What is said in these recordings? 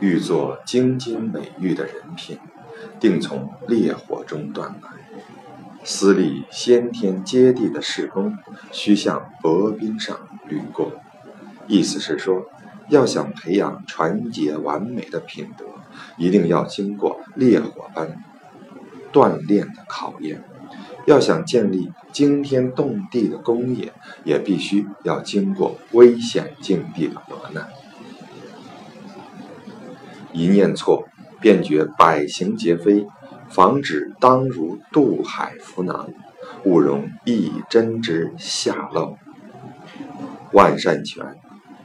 欲作精金美玉的人品，定从烈火中断来；私立先天接地的事功，需向薄冰上履过。意思是说，要想培养纯洁完美的品德，一定要经过烈火般锻炼的考验；要想建立惊天动地的功业，也必须要经过危险境地的磨难。一念错，便觉百行皆非；防止当如渡海浮囊，勿容一针之下漏。万善全，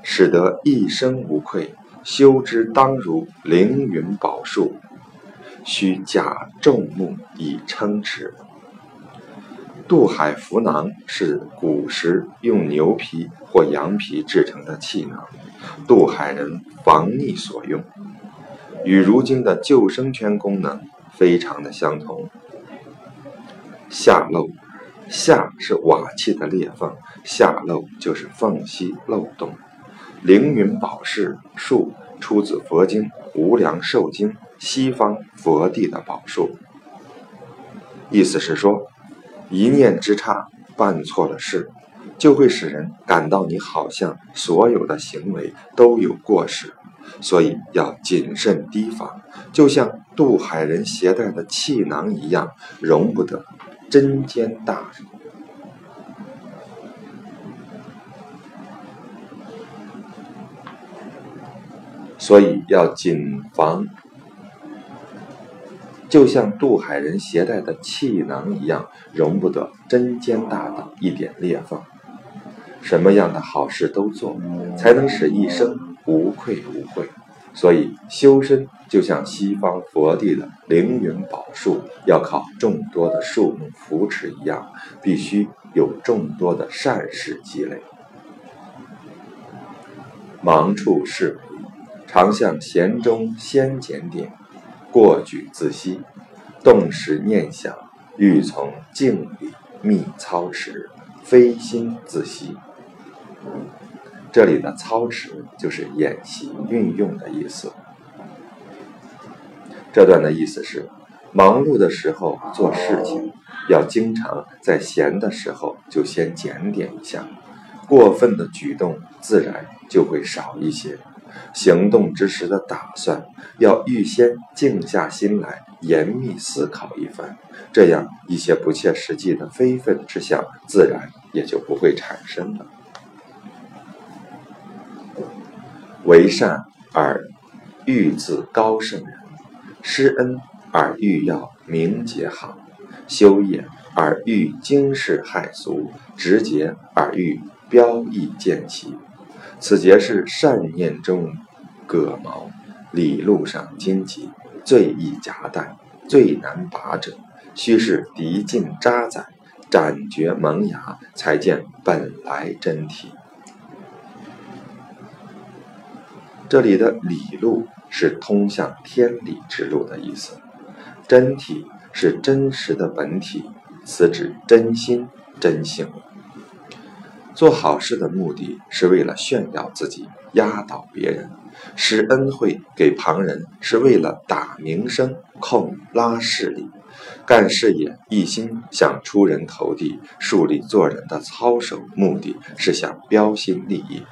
使得一生无愧；修之当如凌云宝树，须假众目以称持。渡海浮囊是古时用牛皮或羊皮制成的气囊，渡海人防溺所用。与如今的救生圈功能非常的相同。下漏，下是瓦器的裂缝，下漏就是缝隙漏洞。凌云宝石树出自佛经《无量寿经》，西方佛地的宝树。意思是说，一念之差，办错了事，就会使人感到你好像所有的行为都有过失。所以要谨慎提防，就像渡海人携带的气囊一样，容不得针尖大。所以要谨防，就像渡海人携带的气囊一样，容不得针尖大的一点裂缝。什么样的好事都做，才能使一生。无愧无悔，所以修身就像西方佛地的凌云宝树，要靠众多的树木扶持一样，必须有众多的善事积累。忙处事为，常向闲中先检点，过举自息，动时念想，欲从静里密操持，非心自息。这里的操持就是演习运用的意思。这段的意思是，忙碌的时候做事情，要经常在闲的时候就先检点一下，过分的举动自然就会少一些。行动之时的打算，要预先静下心来严密思考一番，这样一些不切实际的非分之想，自然也就不会产生了。为善而欲自高圣人，施恩而欲要名节好，修业而欲惊世骇俗，直节而欲标异见奇。此节是善念中葛毛，理路上荆棘，最易夹带，最难拔者。须是涤尽渣滓，斩绝萌芽，才见本来真体。这里的理路是通向天理之路的意思，真体是真实的本体，此指真心真性。做好事的目的是为了炫耀自己，压倒别人；施恩惠给旁人是为了打名声、控拉势力；干事业一心想出人头地、树立做人的操守，目的是想标新立异。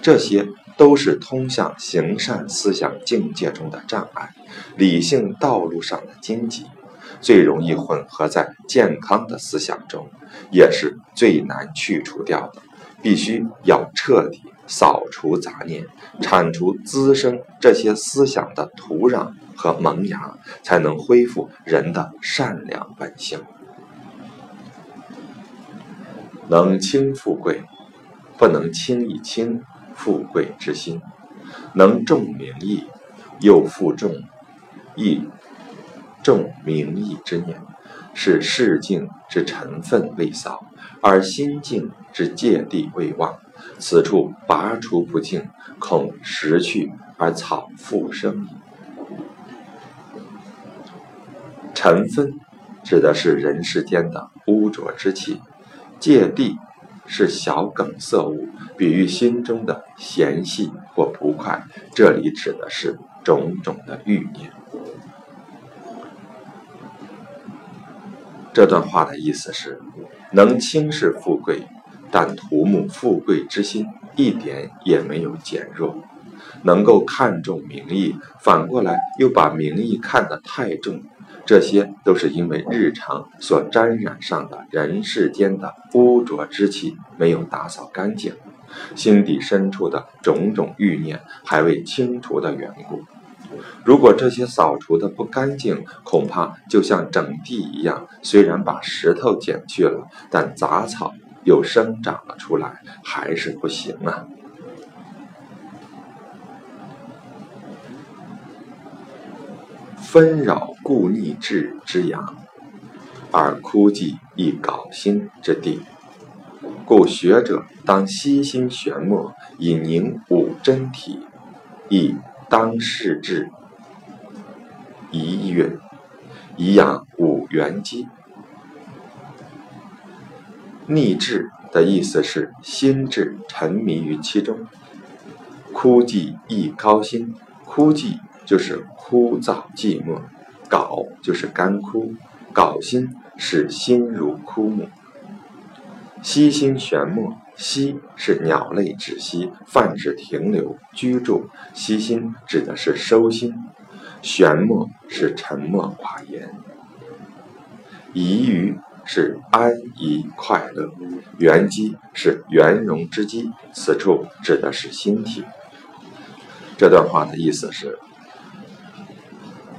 这些。都是通向行善思想境界中的障碍，理性道路上的荆棘，最容易混合在健康的思想中，也是最难去除掉的。必须要彻底扫除杂念，铲除滋生这些思想的土壤和萌芽，才能恢复人的善良本性。能轻富贵，不能轻易轻。富贵之心，能重名义，又负重义重名义之念，是世境之尘分未扫，而心境之芥蒂未忘。此处拔除不净，恐时去而草复生矣。尘氛指的是人世间的污浊之气，芥蒂。是小梗塞物，比喻心中的嫌隙或不快。这里指的是种种的欲念。这段话的意思是：能轻视富贵，但图慕富贵之心一点也没有减弱；能够看重名义，反过来又把名义看得太重，这些都是因为日常所沾染上的人世间的污浊之气没有打扫干净，心底深处的种种欲念还未清除的缘故。如果这些扫除的不干净，恐怕就像整地一样，虽然把石头剪去了，但杂草又生长了出来，还是不行啊。纷扰故逆志之阳，而枯寂亦槁心之地，故学者当悉心玄默，以凝五真体，亦。当世志，一运，以养五元机。逆志的意思是心智沉迷于其中，枯寂亦高心。枯寂就是枯燥寂寞，槁就是干枯，槁心是心如枯木。息心玄默。息是鸟类止息，泛指停留、居住；息心指的是收心，玄默是沉默寡言。怡于是安怡快乐，圆机是圆融之机，此处指的是心体。这段话的意思是：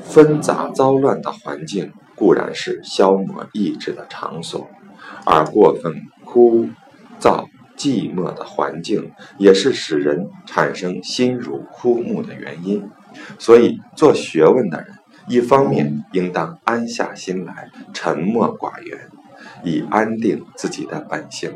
纷杂糟乱的环境固然是消磨意志的场所，而过分枯燥。寂寞的环境也是使人产生心如枯木的原因，所以做学问的人，一方面应当安下心来，沉默寡言，以安定自己的本性；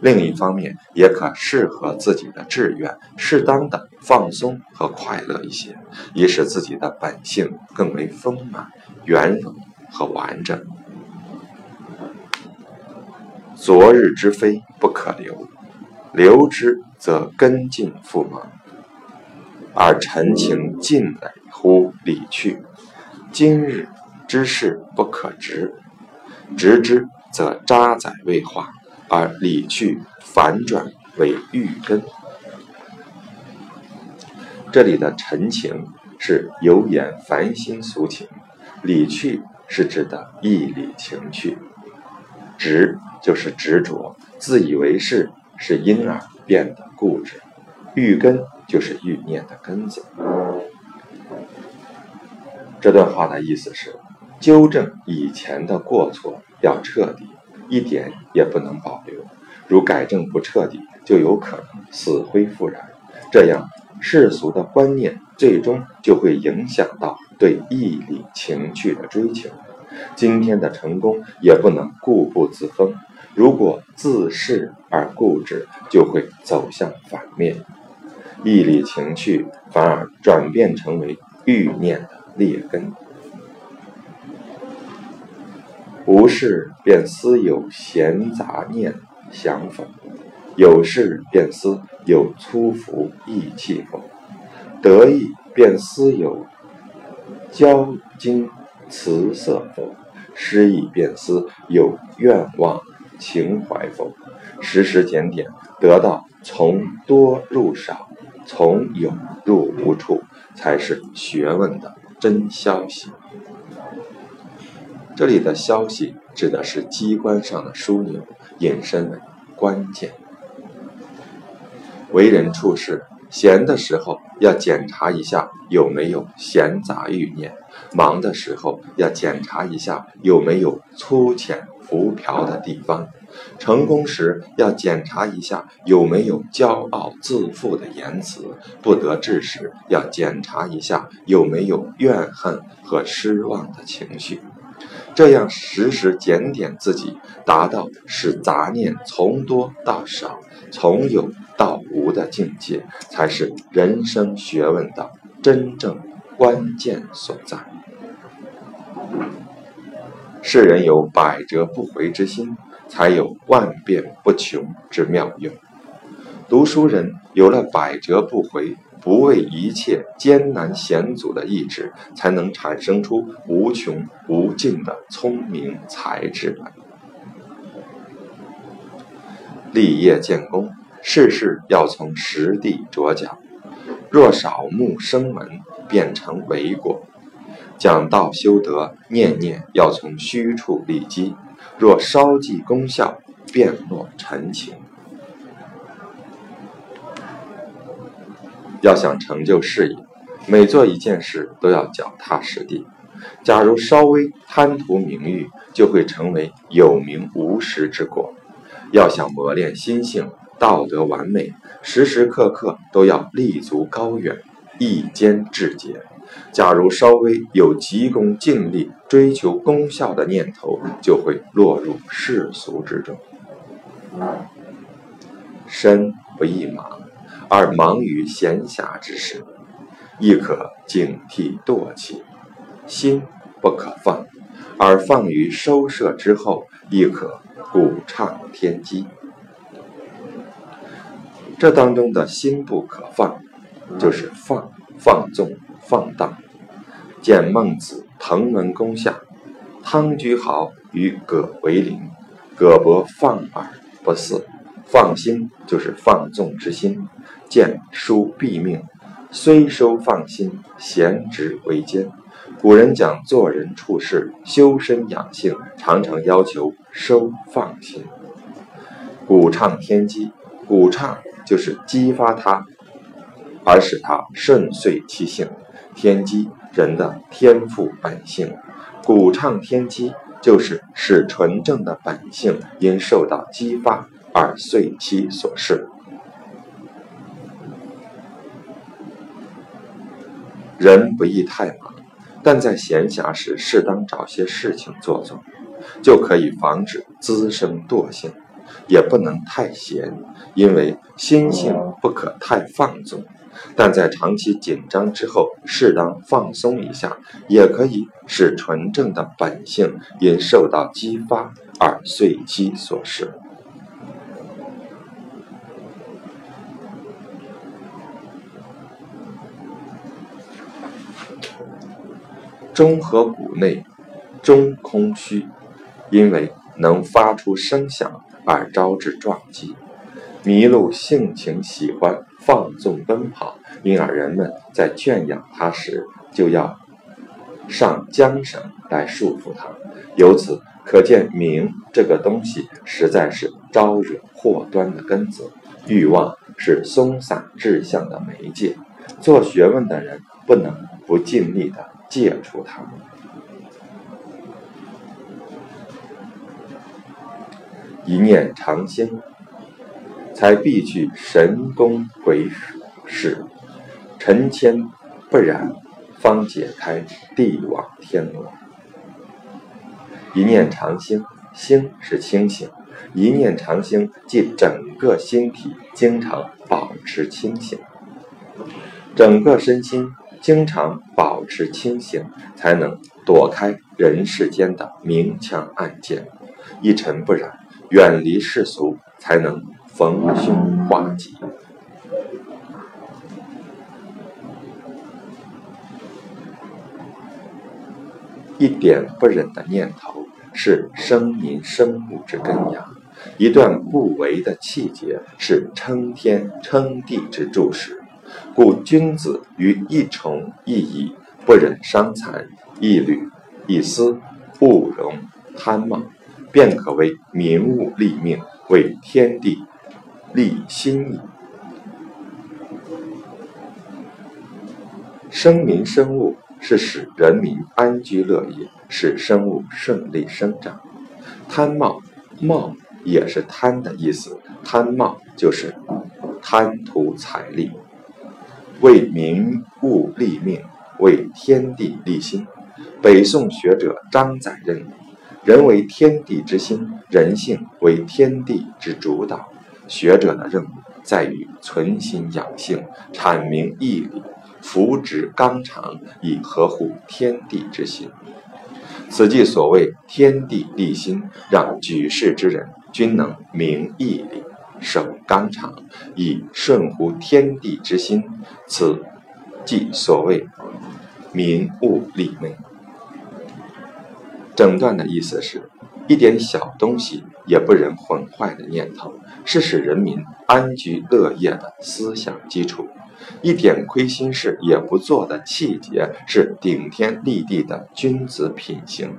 另一方面，也可适合自己的志愿，适当的放松和快乐一些，以使自己的本性更为丰满、圆融和完整。昨日之非不可留。留之则根尽复萌，而陈情尽累乎理去。今日之事不可执，执之则渣滓未化，而理去反转为欲根。这里的陈情是有眼烦心俗情，理去是指的义理情趣，执就是执着，自以为是。是因而变得固执，欲根就是欲念的根子。这段话的意思是，纠正以前的过错要彻底，一点也不能保留。如改正不彻底，就有可能死灰复燃。这样世俗的观念最终就会影响到对义理情趣的追求。今天的成功也不能固步自封。如果自恃而固执，就会走向反面，义理情趣反而转变成为欲念的劣根。无事便思有闲杂念想否？有事便思有粗浮意气否？得意便思有骄矜辞色否？失意便思有愿望。情怀否？时时检点，得到从多入少，从有入无处，才是学问的真消息。这里的消息指的是机关上的枢纽，引申为关键。为人处事，闲的时候要检查一下有没有闲杂欲念，忙的时候要检查一下有没有粗浅。浮漂的地方，成功时要检查一下有没有骄傲自负的言辞；不得志时要检查一下有没有怨恨和失望的情绪。这样时时检点自己，达到使杂念从多到少、从有到无的境界，才是人生学问的真正关键所在。世人有百折不回之心，才有万变不穷之妙用。读书人有了百折不回、不畏一切艰难险阻的意志，才能产生出无穷无尽的聪明才智来。立业建功，事事要从实地着脚。若少目生门，变成为过；讲道修德，念念要从虚处立基。若稍记功效，便落尘情。要想成就事业，每做一件事都要脚踏实地。假如稍微贪图名誉，就会成为有名无实之果。要想磨练心性，道德完美，时时刻刻都要立足高远，一坚志节。假如稍微有急功近利、追求功效的念头，就会落入世俗之中。身不易忙，而忙于闲暇之事，亦可警惕惰气；心不可放，而放于收摄之后，亦可鼓畅天机。这当中的心不可放，就是放放纵放荡。见孟子滕文公下，汤居豪与葛为邻，葛伯放而不肆，放心就是放纵之心。见书毙命，虽收放心，贤直为奸。古人讲做人处事、修身养性，常常要求收放心。鼓畅天机，鼓畅。就是激发他，而使他顺遂其性。天机，人的天赋本性，鼓畅天机，就是使纯正的本性因受到激发而遂其所事。人不宜太忙，但在闲暇时适当找些事情做做，就可以防止滋生惰性。也不能太闲，因为心性不可太放纵。但在长期紧张之后，适当放松一下，也可以使纯正的本性因受到激发而随其所失。中和谷内，中空虚，因为能发出声响。而招致撞击，麋鹿性情喜欢放纵奔跑，因而人们在圈养它时就要上缰绳来束缚它。由此可见，名这个东西实在是招惹祸端的根子。欲望是松散志向的媒介，做学问的人不能不尽力的戒除它。一念长兴，才必去神功鬼使；尘谦不染，方解开地网天罗。一念长兴，兴是清醒，一念长兴即整个心体经常保持清醒，整个身心经常保持清醒，才能躲开人世间的明枪暗箭，一尘不染。远离世俗，才能逢凶化吉。一点不忍的念头，是生民生物之根芽；一段不为的气节，是称天称地之柱石。故君子于一虫一蚁，不忍伤残；一缕一丝，不容贪冒。便可为民物立命，为天地立心矣。生民生物是使人民安居乐业，使生物顺利生长。贪冒，冒也是贪的意思，贪冒就是贪图财力。为民物立命，为天地立心。北宋学者张载认为。人为天地之心，人性为天地之主导。学者的任务在于存心养性，阐明义理，扶植纲常，以合乎天地之心。此即所谓天地立心，让举世之人均能明义理。守纲常，以顺乎天地之心，此即所谓民物利内。整段的意思是，一点小东西也不忍混坏的念头，是使人民安居乐业的思想基础；一点亏心事也不做的气节，是顶天立地的君子品行。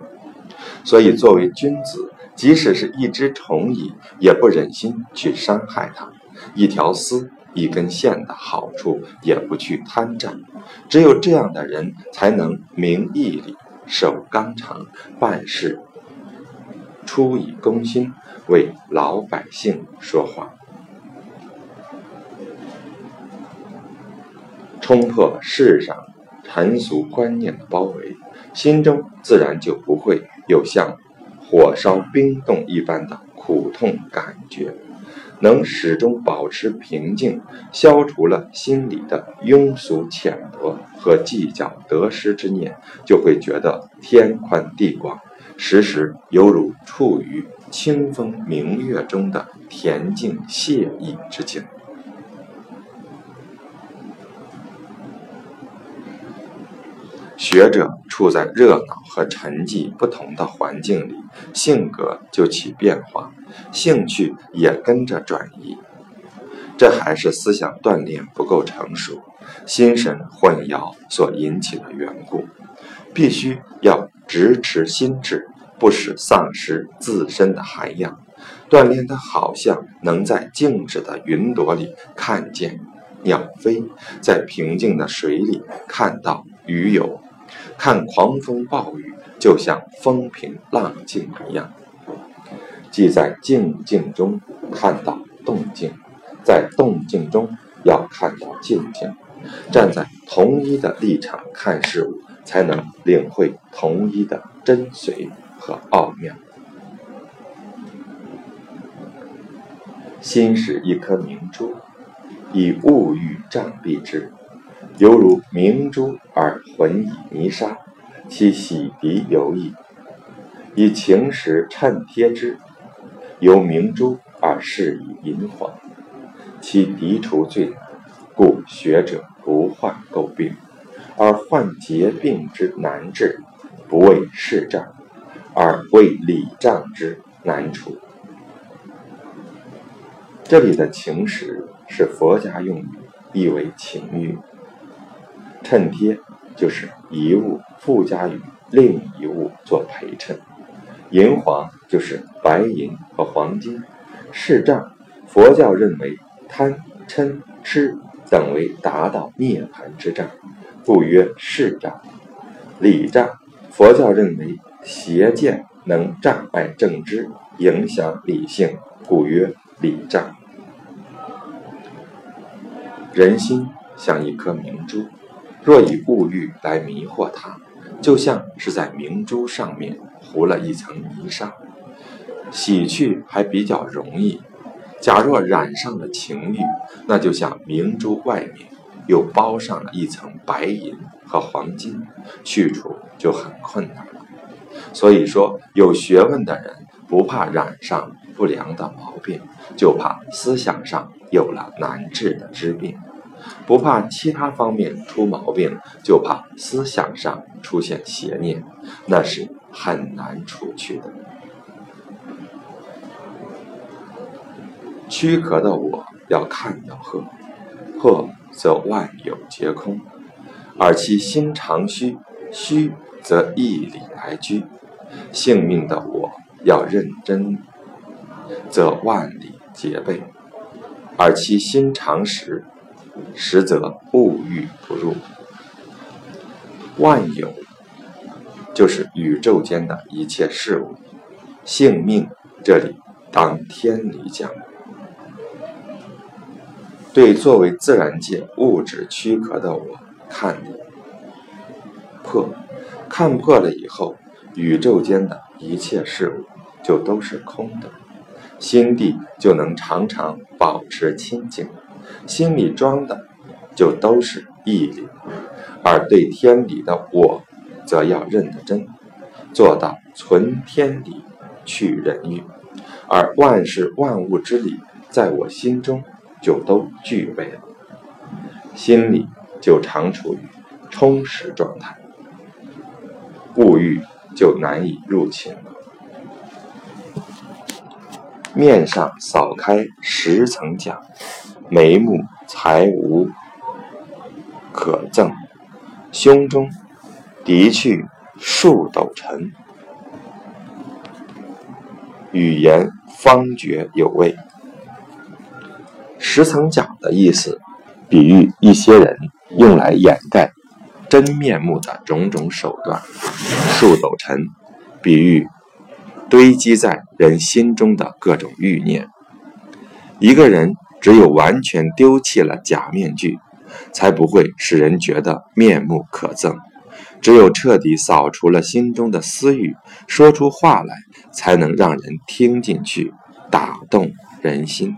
所以，作为君子，即使是一只虫蚁，也不忍心去伤害它；一条丝、一根线的好处，也不去贪占。只有这样的人，才能明义理、守纲常、办事出以公心，为老百姓说话，冲破世上尘俗观念的包围，心中自然就不会。有像火烧冰冻一般的苦痛感觉，能始终保持平静，消除了心里的庸俗浅薄和计较得失之念，就会觉得天宽地广，时时犹如处于清风明月中的恬静惬意之境。学者处在热闹和沉寂不同的环境里，性格就起变化，兴趣也跟着转移。这还是思想锻炼不够成熟、心神混淆所引起的缘故。必须要直持心智，不使丧失自身的涵养。锻炼的好像能在静止的云朵里看见鸟飞，在平静的水里看到鱼游。看狂风暴雨，就像风平浪静一样；即在静静中看到动静，在动静中要看到静静。站在同一的立场看事物，才能领会同一的真髓和奥妙。心是一颗明珠，以物欲障蔽之。犹如明珠而混以泥沙，其洗涤有异；以晴石衬贴之，由明珠而饰以银黄，其涤除最难。故学者不患垢病，而患结病之难治；不为事障，而为礼障之难除。这里的晴石是佛家用语，意为情欲。衬贴就是一物附加于另一物做陪衬，银黄就是白银和黄金。视障，佛教认为贪嗔痴等为达到涅盘之障，故曰视障。理障，佛教认为邪见能障碍正知，影响理性，故曰理障。人心像一颗明珠。若以物欲来迷惑它，就像是在明珠上面糊了一层泥沙，洗去还比较容易；假若染上了情欲，那就像明珠外面又包上了一层白银和黄金，去除就很困难了。所以说，有学问的人不怕染上不良的毛病，就怕思想上有了难治的之病。不怕其他方面出毛病，就怕思想上出现邪念，那是很难除去的。躯壳的我要看到破，破则万有皆空；而其心常虚，虚则义理来居。性命的我要认真，则万里皆备；而其心常实。实则物欲不入，万有就是宇宙间的一切事物。性命这里当天理讲，对作为自然界物质躯壳的我看破，看破了以后，宇宙间的一切事物就都是空的，心地就能常常保持清净。心里装的就都是义理，而对天理的我，则要认得真，做到存天理，去人欲，而万事万物之理在我心中就都具备了，心里就常处于充实状态，物欲就难以入侵了。面上扫开十层甲，眉目才无可憎；胸中涤去数斗尘，语言方觉有味。十层甲的意思，比喻一些人用来掩盖真面目的种种手段；数斗尘，比喻。堆积在人心中的各种欲念。一个人只有完全丢弃了假面具，才不会使人觉得面目可憎；只有彻底扫除了心中的私欲，说出话来才能让人听进去，打动人心。